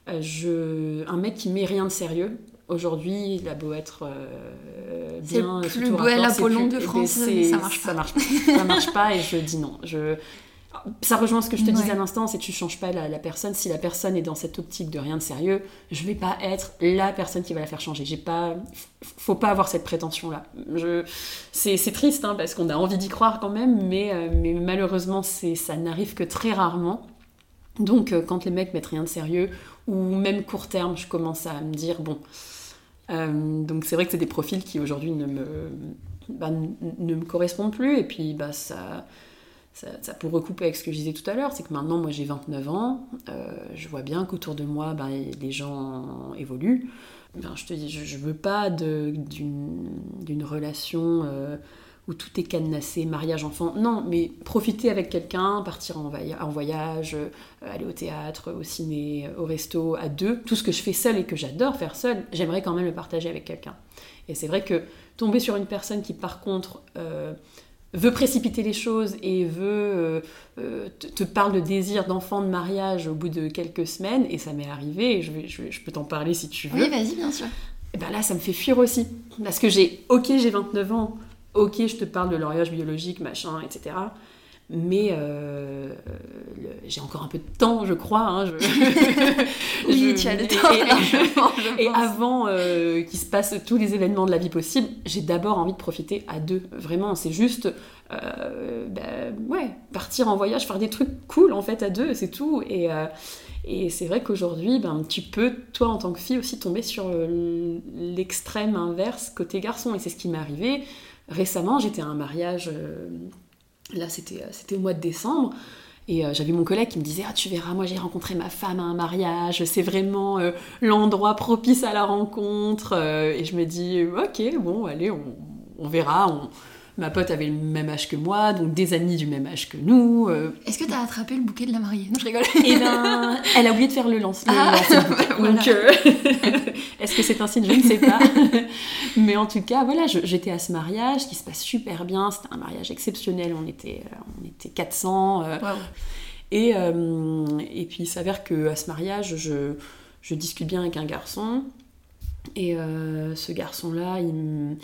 euh, je, un mec qui met rien de sérieux. Aujourd'hui, il a beau être euh,
C'est le
bien,
plus
c'est
Apollon de
eh ben,
France, ça marche pas.
Ça marche pas. Ça marche pas et je dis non. Je... Ça rejoint ce que je te
Ouais.
disais à l'instant, c'est que tu changes pas la, la personne. Si la personne est dans cette optique de rien de sérieux, je vais pas être la personne qui va la faire changer. J'ai pas, faut pas avoir cette prétention là. Je, c'est, triste hein, parce qu'on a envie d'y croire quand même, mais, euh, mais malheureusement c'est, ça n'arrive que très rarement. Donc euh, quand les mecs mettent rien de sérieux ou même court terme, je commence à me dire bon. Euh, donc c'est vrai que c'est des profils qui aujourd'hui ne me, bah, n- ne me correspondent plus et puis bah ça ça, ça pour recouper avec ce que je disais tout à l'heure, c'est que maintenant, moi, j'ai 29 ans, euh, je vois bien qu'autour de moi, ben, les gens évoluent. Ben, je te dis, je, je veux pas d'une relation euh, où tout est cadenassé, mariage, enfant. Non, mais profiter avec quelqu'un, partir en, voyage, euh, aller au théâtre, au ciné, au resto, à deux. Tout ce que je fais seul et que j'adore faire seul, j'aimerais quand même le partager avec quelqu'un. Et c'est vrai que tomber sur une personne qui, par contre, veut précipiter les choses et veut euh, te, parle de désir d'enfant, de mariage au bout de quelques semaines, et ça m'est arrivé, et je, je, peux t'en parler si tu veux.
Oui, vas-y, bien sûr.
Et ben là, ça me fait fuir aussi. Parce que j'ai, ok, j'ai 29 ans, ok, je te parle de l'horloge biologique, machin, etc. Mais euh, j'ai encore un peu de temps, je crois. Hein, [laughs]
oui, tu as le temps.
Et, avant euh, qu'il se passe tous les événements de la vie possible, j'ai d'abord envie de profiter à deux. Vraiment, c'est juste euh, ben, ouais, partir en voyage, faire des trucs cool en fait à deux, c'est tout. Et, et c'est vrai qu'aujourd'hui, ben, tu peux, toi en tant que fille, aussi tomber sur l'extrême inverse côté garçon. Et c'est ce qui m'est arrivé récemment, j'étais à un mariage, là c'était, euh, c'était au mois de décembre, et euh, j'avais mon collègue qui me disait Ah, tu verras, moi j'ai rencontré ma femme à un mariage, c'est vraiment l'endroit propice à la rencontre. et je me dis Ok, bon, allez, on, verra. Ma pote avait le même âge que moi, donc des amis du même âge que nous.
Euh. Est-ce que tu as attrapé le bouquet de la mariée? Non, je rigole.
Eh ben, [laughs] elle a oublié de faire le lance. ah, [laughs] Donc, euh, [laughs] est-ce que c'est un signe? Je ne sais pas. Mais en tout cas, voilà, j'étais à ce mariage qui se passe super bien. C'était un mariage exceptionnel. On était, euh, on était 400. Et, et puis il s'avère qu'à ce mariage, je, je discute bien avec un garçon. Et ce garçon-là, il me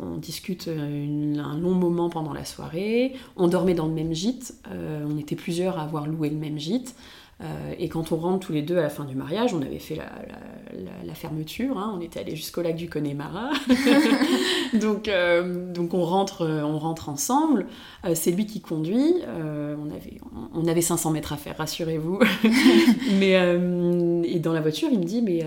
on discute euh, un long moment pendant la soirée. On dormait dans le même gîte. Euh, on était plusieurs à avoir loué le même gîte. Euh, et quand on rentre tous les deux à la fin du mariage, on avait fait la, fermeture, hein. on était allé jusqu'au lac du Connemara. [laughs] donc, euh, donc on, rentre, euh, on rentre ensemble. c'est lui qui conduit. on, avait, on avait 500 mètres à faire, rassurez-vous. [laughs] mais, et dans la voiture, il me dit Mais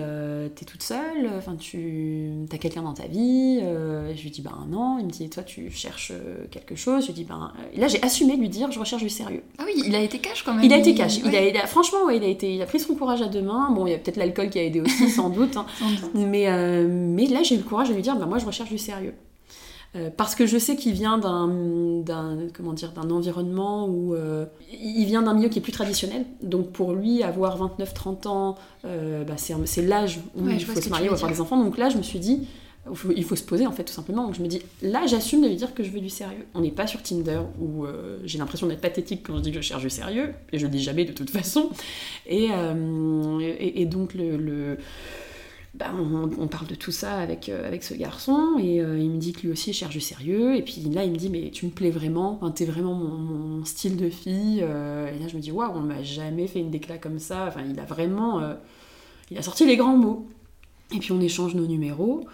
t'es toute seule? Enfin, Tu as quelqu'un dans ta vie? Je lui dis Ben non. Il me dit Toi, tu cherches quelque chose? Je lui dis Ben. là, j'ai assumé de lui dire Je recherche du sérieux.
Ah oui, il a été cash quand même.
Il a été cash. Il, a, franchement, il, a été, il a pris son courage à deux mains. Bon, il y a peut-être l'alcool qui a aidé aussi, sans doute. Hein. Mais, euh, mais là, j'ai eu le courage de lui dire, bah, moi, je recherche du sérieux. Euh, parce que je sais qu'il vient d'un, comment dire, d'un environnement où euh, il vient d'un milieu qui est plus traditionnel. Donc pour lui, avoir 29-30 ans, bah, c'est, l'âge où il faut se marier ou avoir des enfants. Donc là, je me suis dit, il faut se poser en fait tout simplement. Donc je me dis, là j'assume de lui dire que je veux du sérieux. On n'est pas sur Tinder où euh, j'ai l'impression d'être pathétique quand je dis que je cherche du sérieux, et je le dis jamais de toute façon. Et, euh, donc bah, on, parle de tout ça avec, euh, avec ce garçon, et il me dit que lui aussi cherche du sérieux, et puis là il me dit, mais tu me plais vraiment, enfin, t'es vraiment mon, style de fille. et là je me dis, waouh, on m'a jamais fait une déclat comme ça. Enfin, il a vraiment. il a sorti les grands mots. Et puis on échange nos numéros.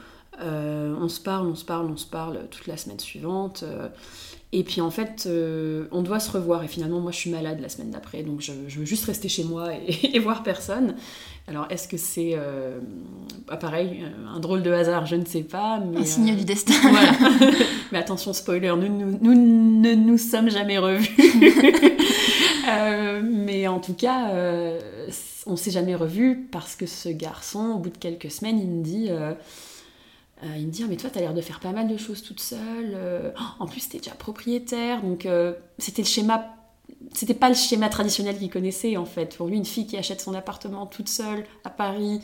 Euh, on se parle, on se parle, on se parle toute la semaine suivante. Euh, et puis en fait, euh, on doit se revoir. Et finalement, moi, je suis malade la semaine d'après, donc je, veux juste rester chez moi [laughs] et, voir personne. Alors, est-ce que c'est, bah, pareil, un drôle de hasard Je ne sais pas.
Mais, un signe du destin.
voilà. [laughs] [laughs] mais attention, spoiler, nous, nous, ne nous sommes jamais revus. mais en tout cas, on s'est jamais revus parce que ce garçon, au bout de quelques semaines, il me dit euh, il me dit ah, mais toi t'as l'air de faire pas mal de choses toute seule. Euh, en plus t'es déjà propriétaire, donc euh, c'était le schéma. C'était pas le schéma traditionnel qu'il connaissait en fait. Pour lui, une fille qui achète son appartement toute seule à Paris,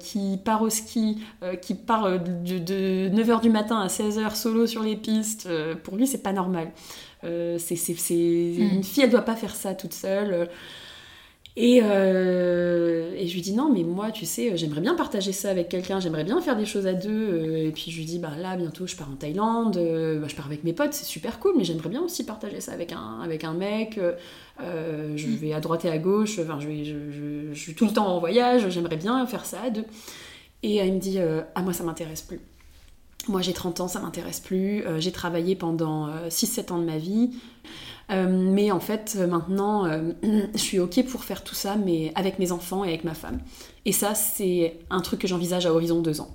qui part au ski, qui part de, de 9h du matin à 16h solo sur les pistes, pour lui c'est pas normal. c'est, hmm. Une fille elle doit pas faire ça toute seule. Euh, et, je lui dis non, mais moi, tu sais, j'aimerais bien partager ça avec quelqu'un, j'aimerais bien faire des choses à deux. Euh, et puis je lui dis, bah là, bientôt, je pars en Thaïlande, euh, bah, je pars avec mes potes, c'est super cool, mais j'aimerais bien aussi partager ça avec un, avec un mec. je vais à droite et à gauche, enfin, je, je, je, suis tout le temps en voyage, j'aimerais bien faire ça à deux. Et il me dit, ah, moi, ça m'intéresse plus. Moi, j'ai 30 ans, ça m'intéresse plus. j'ai travaillé pendant 6-7 ans de ma vie. Euh, mais en fait, maintenant, euh, [clears throat] je suis OK pour faire tout ça, mais avec mes enfants et avec ma femme. Et ça, c'est un truc que j'envisage à horizon deux ans.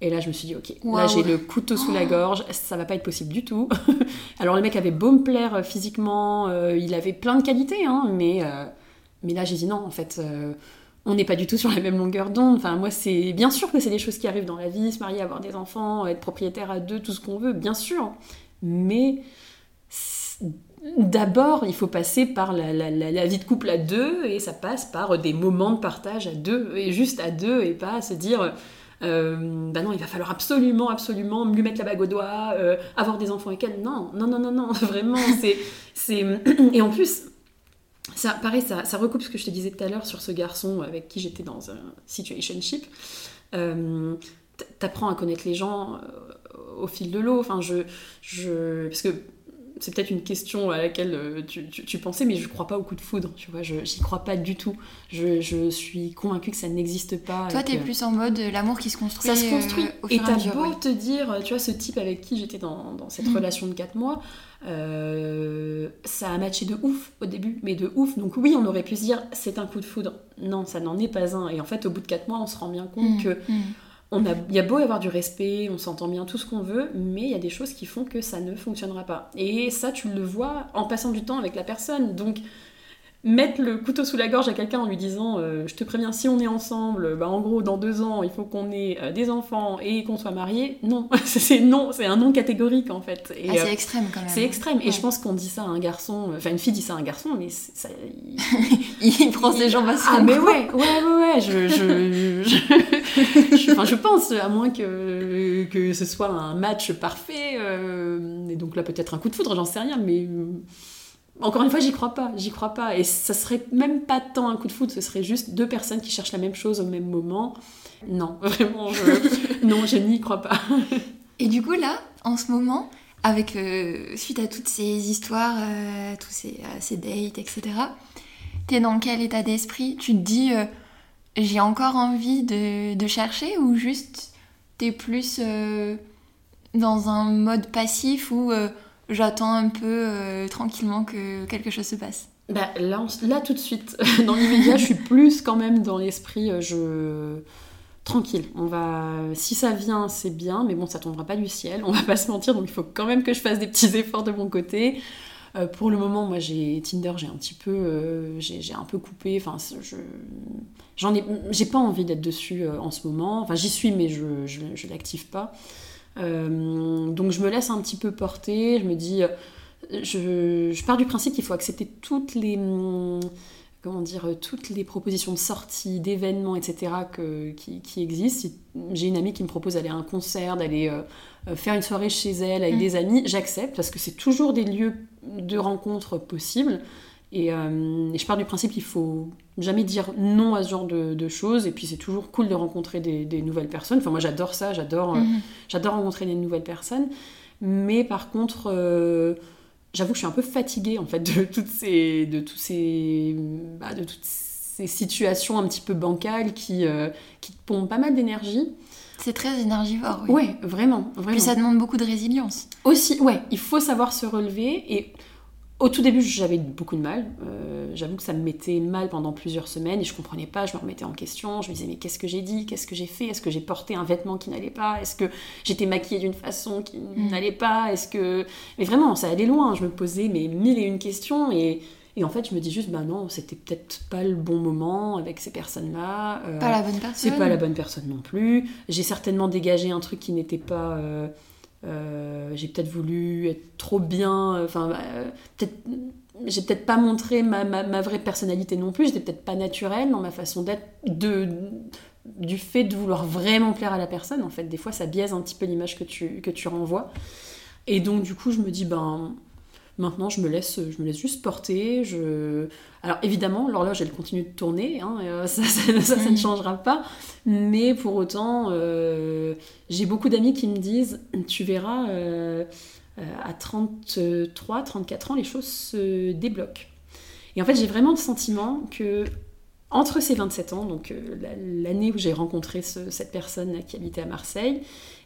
Et là, je me suis dit, ok, là j'ai le couteau sous la oh. gorge, ça va pas être possible du tout. [laughs] Alors le mec avait beau me plaire euh, physiquement, il avait plein de qualités, hein, mais, mais là j'ai dit non, en fait, on n'est pas du tout sur la même longueur d'onde. Enfin, moi, c'est bien sûr que c'est des choses qui arrivent dans la vie, se marier, avoir des enfants, être propriétaire à deux, tout ce qu'on veut, bien sûr. Mais d'abord, il faut passer par la, vie de couple à deux, et ça passe par des moments de partage à deux, et juste à deux, et pas se dire, euh, bah non, il va falloir absolument, absolument lui mettre la bague au doigt, euh, avoir des enfants avec elle. Non, non, non, non, non, [laughs] vraiment, c'est... c'est... Et en plus, ça, pareil, ça, ça recoupe ce que je te disais tout à l'heure sur ce garçon avec qui j'étais dans un situationship. Euh, T'apprends à connaître les gens euh, au fil de l'eau. Enfin, je, je, parce que c'est peut-être une question à laquelle euh, tu, pensais, mais je crois pas au coup de foudre, tu vois, je j'y crois pas du tout. Je, suis convaincue que ça n'existe pas.
Toi, tu es plus en mode euh, l'amour qui se construit.
Ça se construit. au et t'as beau te dire, tu vois, ce type avec qui j'étais dans, cette mm. relation de 4 mois, ça a matché de ouf au début, mais de ouf. Donc oui, on aurait pu se dire, c'est un coup de foudre. Non, ça n'en est pas un. Et en fait, au bout de 4 mois, on se rend bien compte mm. que... Mm il y a beau avoir du respect, on s'entend bien, tout ce qu'on veut, mais il y a des choses qui font que ça ne fonctionnera pas. Et ça, tu le vois en passant du temps avec la personne. Donc, mettre le couteau sous la gorge à quelqu'un en lui disant euh, je te préviens si on est ensemble bah en gros dans deux ans il faut qu'on ait euh, des enfants et qu'on soit mariés non [laughs] c'est non c'est un non catégorique en fait.
Ah, c'est euh, extrême quand même.
c'est extrême. Et je pense qu'on dit ça à un garçon enfin une fille dit ça à un garçon mais ça
il... [laughs] il prend ses jambes à
ah mais ouais ouais ouais ouais je je, je, je, pense à moins que que ce soit un match parfait et donc là peut-être un coup de foudre j'en sais rien mais encore une fois, j'y crois pas, j'y crois pas. Et ça serait même pas tant un coup de foudre, ce serait juste deux personnes qui cherchent la même chose au même moment. Non, [laughs] vraiment, je... non, je n'y crois pas. [laughs]
Et du coup, là, en ce moment, avec euh, suite à toutes ces histoires, euh, tous ces, euh, dates, etc., t'es dans quel état d'esprit? Tu te dis, j'ai encore envie de, de, chercher ou juste t'es plus dans un mode passif où j'attends un peu euh, tranquillement que quelque chose se passe
bah, là, là, tout de suite, [laughs] dans l'immédiat, je suis plus quand même dans l'esprit, euh, je tranquille. On va, si ça vient, c'est bien, mais bon, ça tombera pas du ciel. On va pas se mentir, donc il faut quand même que je fasse des petits efforts de mon côté. Euh, pour le moment, moi, j'ai Tinder, j'ai un petit peu, j'ai un peu coupé. Enfin, je, j'en ai, j'ai pas envie d'être dessus en ce moment. Enfin, j'y suis, mais je, je, je l'active pas. Euh, donc je me laisse un petit peu porter, je me dis, euh, je, pars du principe qu'il faut accepter toutes les comment dire, toutes les propositions de sortie, d'événements, etc. Que, qui, existent. j'ai une amie qui me propose d'aller à un concert, d'aller euh, faire une soirée chez elle avec mm. des amis, j'accepte parce que c'est toujours des lieux de rencontre possibles. Euh, et, je pars du principe qu'il faut jamais dire non à ce genre de, choses. Et puis c'est toujours cool de rencontrer des, nouvelles personnes. Enfin, moi j'adore ça, j'adore, euh, mhm. j'adore rencontrer des nouvelles personnes. Mais par contre, euh, j'avoue que je suis un peu fatiguée en fait de toutes ces, de tous ces, bah, de toutes ces situations un petit peu bancales qui, qui pompent pas mal d'énergie.
C'est très énergivore, oui.
Ouais, vraiment, vraiment.
Puis ça demande beaucoup de résilience.
Aussi, ouais, il faut savoir se relever et au tout début, j'avais beaucoup de mal. Euh, j'avoue que ça me mettait mal pendant plusieurs semaines et je comprenais pas. Je me remettais en question. Je me disais, mais qu'est-ce que j'ai dit? Qu'est-ce que j'ai fait? Est-ce que j'ai porté un vêtement qui n'allait pas? Est-ce que j'étais maquillée d'une façon qui mm. n'allait pas? Est-ce que. Mais vraiment, ça allait loin. Je me posais mes mille et une questions et. Et en fait, je me dis juste, bah non, c'était peut-être pas le bon moment avec ces personnes-là.
Euh, pas la bonne personne.
C'est pas la bonne personne non plus. J'ai certainement dégagé un truc qui n'était pas. Euh, euh, j'ai peut-être voulu être trop bien, enfin, euh, peut-être, j'ai peut-être pas montré ma, ma, vraie personnalité non plus, j'étais peut-être pas naturelle dans ma façon d'être, de, du fait de vouloir vraiment plaire à la personne. En fait, des fois, ça biaise un petit peu l'image que tu, que tu renvoies. Et donc, du coup, je me dis, ben, Maintenant, je me laisse, je me laisse juste porter. Je... Alors évidemment, l'horloge, elle continue de tourner, hein, euh, [laughs] ça, ça, ne mm. changera pas. Mais pour autant, euh, j'ai beaucoup d'amis qui me disent, tu verras, euh, à 33, 34 ans, les choses se débloquent. Et en fait, j'ai vraiment le sentiment que entre ces 27 ans, donc l'année où j'ai rencontré cette personne qui habitait à Marseille,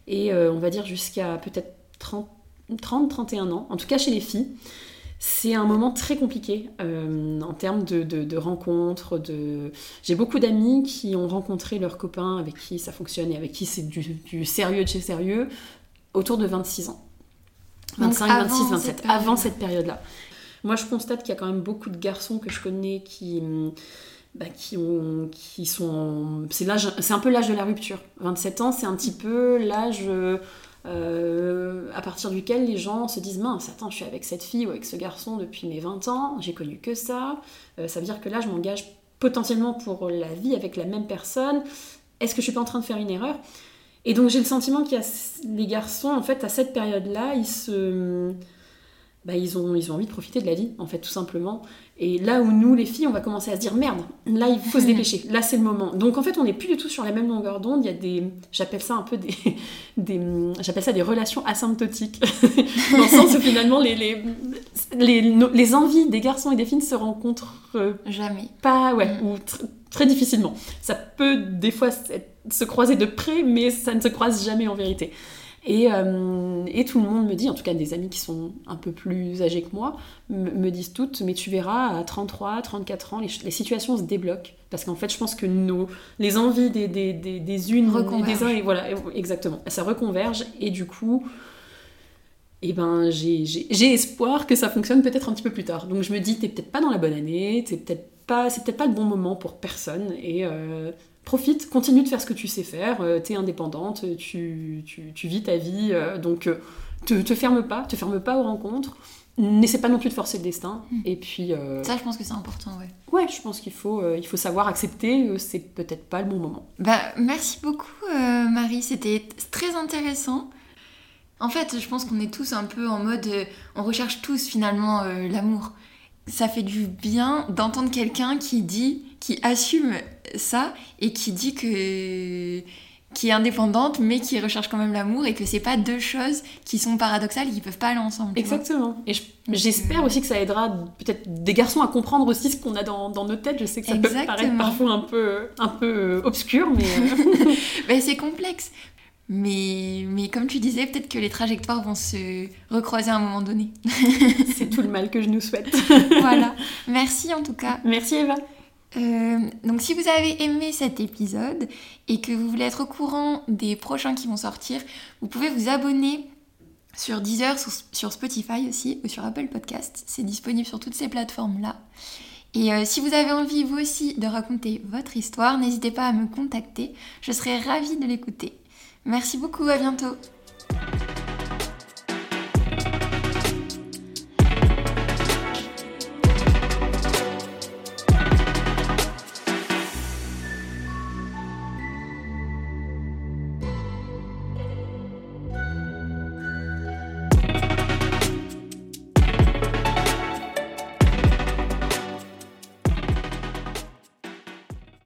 et on va dire jusqu'à peut-être 30 30, 31 ans, en tout cas chez les filles. C'est un moment très compliqué euh, en termes de, rencontres. De... J'ai beaucoup d'amis qui ont rencontré leurs copains avec qui ça fonctionne et avec qui c'est du, sérieux de chez sérieux autour de 26 ans. 25, 26, 27, avant cette période-là. Moi, je constate qu'il y a quand même beaucoup de garçons que je connais qui, bah, qui, ont, qui sont. C'est un peu l'âge de la rupture. 27 ans, c'est un petit peu l'âge à partir duquel les gens se disent mince, attends, je suis avec cette fille ou avec ce garçon depuis mes 20 ans, j'ai connu que ça, ça veut dire que là je m'engage potentiellement pour la vie avec la même personne, est-ce que je suis pas en train de faire une erreur? Et donc j'ai le sentiment qu'il y a les garçons, en fait, à cette période-là, ils se... Bah, ils, ont, ils ont envie de profiter de la vie, en fait, tout simplement. Et là où nous, les filles, on va commencer à se dire merde, là, il faut se [laughs] dépêcher, là, c'est le moment. Donc, en fait, on n'est plus du tout sur la même longueur d'onde. Il y a des. J'appelle ça un peu des. [laughs] des j'appelle ça des relations asymptotiques. [laughs] Dans le sens où finalement, les, les, les, les, envies des garçons et des filles ne se rencontrent.
Jamais.
Pas, ouais, mm. ou très difficilement. Ça peut des fois se croiser de près, mais ça ne se croise jamais en vérité. Et, euh, et, tout le monde me dit, en tout cas des amis qui sont un peu plus âgés que moi, me disent toutes, mais tu verras, à 33, 34 ans, les, situations se débloquent. Parce qu'en fait, je pense que nos, les envies des, des, des, des unes et des uns, et voilà, exactement, ça reconverge. Et du coup, eh ben, j'ai espoir que ça fonctionne peut-être un petit peu plus tard. Donc je me dis, t'es peut-être pas dans la bonne année, t'es peut-être pas, c'est peut-être pas le bon moment pour personne. Et euh, profite, continue de faire ce que tu sais faire. Euh, t'es indépendante, tu, tu, vis ta vie. Euh, donc te, te ferme pas, te ferme pas aux rencontres. N'essaie pas non plus de forcer le destin. Hmm. Et puis.
Ça, je pense que c'est important, ouais.
Ouais, je pense qu'il faut, il faut savoir accepter. c'est peut-être pas le bon moment.
Bah, merci beaucoup, Marie. C'était très intéressant. En fait, je pense qu'on est tous un peu en mode. on recherche tous finalement l'amour ça fait du bien d'entendre quelqu'un qui dit, qui assume ça et qui dit que qui est indépendante mais qui recherche quand même l'amour et que c'est pas deux choses qui sont paradoxales et qui peuvent pas aller ensemble.
Exactement. Et j'espère aussi que ça aidera peut-être des garçons à comprendre aussi ce qu'on a dans, dans, nos têtes. Je sais que ça peut paraître parfois un peu, un peu obscur, mais...
Euh, [laughs] [laughs] ben, c'est complexe. Mais, mais comme tu disais, peut-être que les trajectoires vont se recroiser à un moment donné.
C'est tout le mal que je nous souhaite. [laughs]
voilà. Merci en tout cas.
Merci Eva.
Euh, donc si vous avez aimé cet épisode et que vous voulez être au courant des prochains qui vont sortir, vous pouvez vous abonner sur Deezer, sur, Spotify aussi, ou sur Apple Podcast. C'est disponible sur toutes ces plateformes-là. Et euh, si vous avez envie, vous aussi, de raconter votre histoire, n'hésitez pas à me contacter. Je serai ravie de l'écouter. Merci beaucoup, à bientôt.